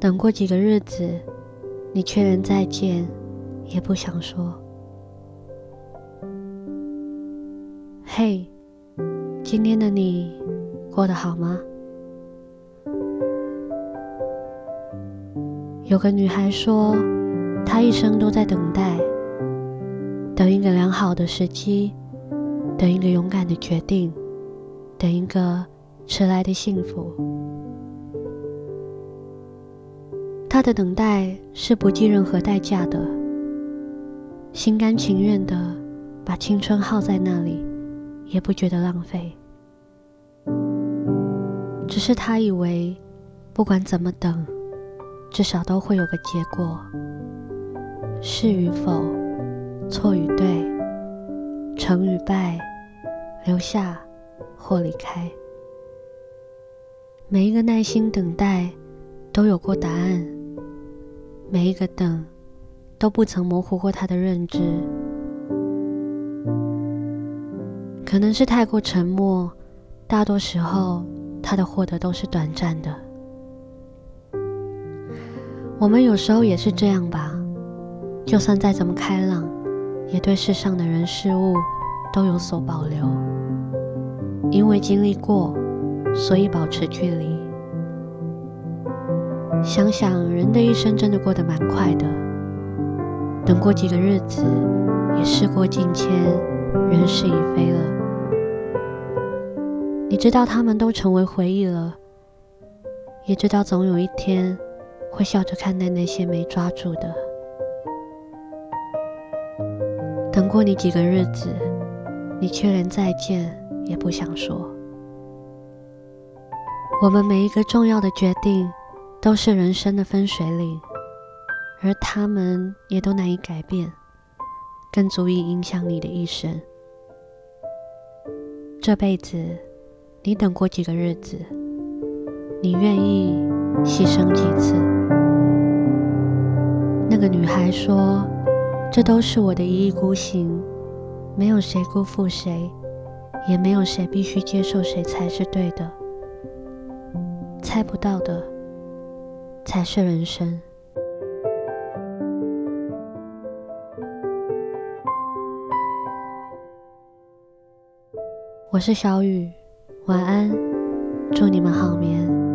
等过几个日子，你却连再见也不想说。嘿，今天的你过得好吗？有个女孩说，她一生都在等待，等一个良好的时机，等一个勇敢的决定，等一个迟来的幸福。他的等待是不计任何代价的，心甘情愿的把青春耗在那里。也不觉得浪费，只是他以为，不管怎么等，至少都会有个结果。是与否，错与对，成与败，留下或离开，每一个耐心等待都有过答案，每一个等都不曾模糊过他的认知。可能是太过沉默，大多时候他的获得都是短暂的。我们有时候也是这样吧，就算再怎么开朗，也对世上的人事物都有所保留。因为经历过，所以保持距离。想想人的一生真的过得蛮快的，等过几个日子，也事过境迁，人事已非了。你知道他们都成为回忆了，也知道总有一天会笑着看待那些没抓住的。等过你几个日子，你却连再见也不想说。我们每一个重要的决定都是人生的分水岭，而他们也都难以改变，更足以影响你的一生。这辈子。你等过几个日子？你愿意牺牲几次？那个女孩说：“这都是我的一意孤行，没有谁辜负谁，也没有谁必须接受谁才是对的。猜不到的才是人生。”我是小雨。晚安，祝你们好眠。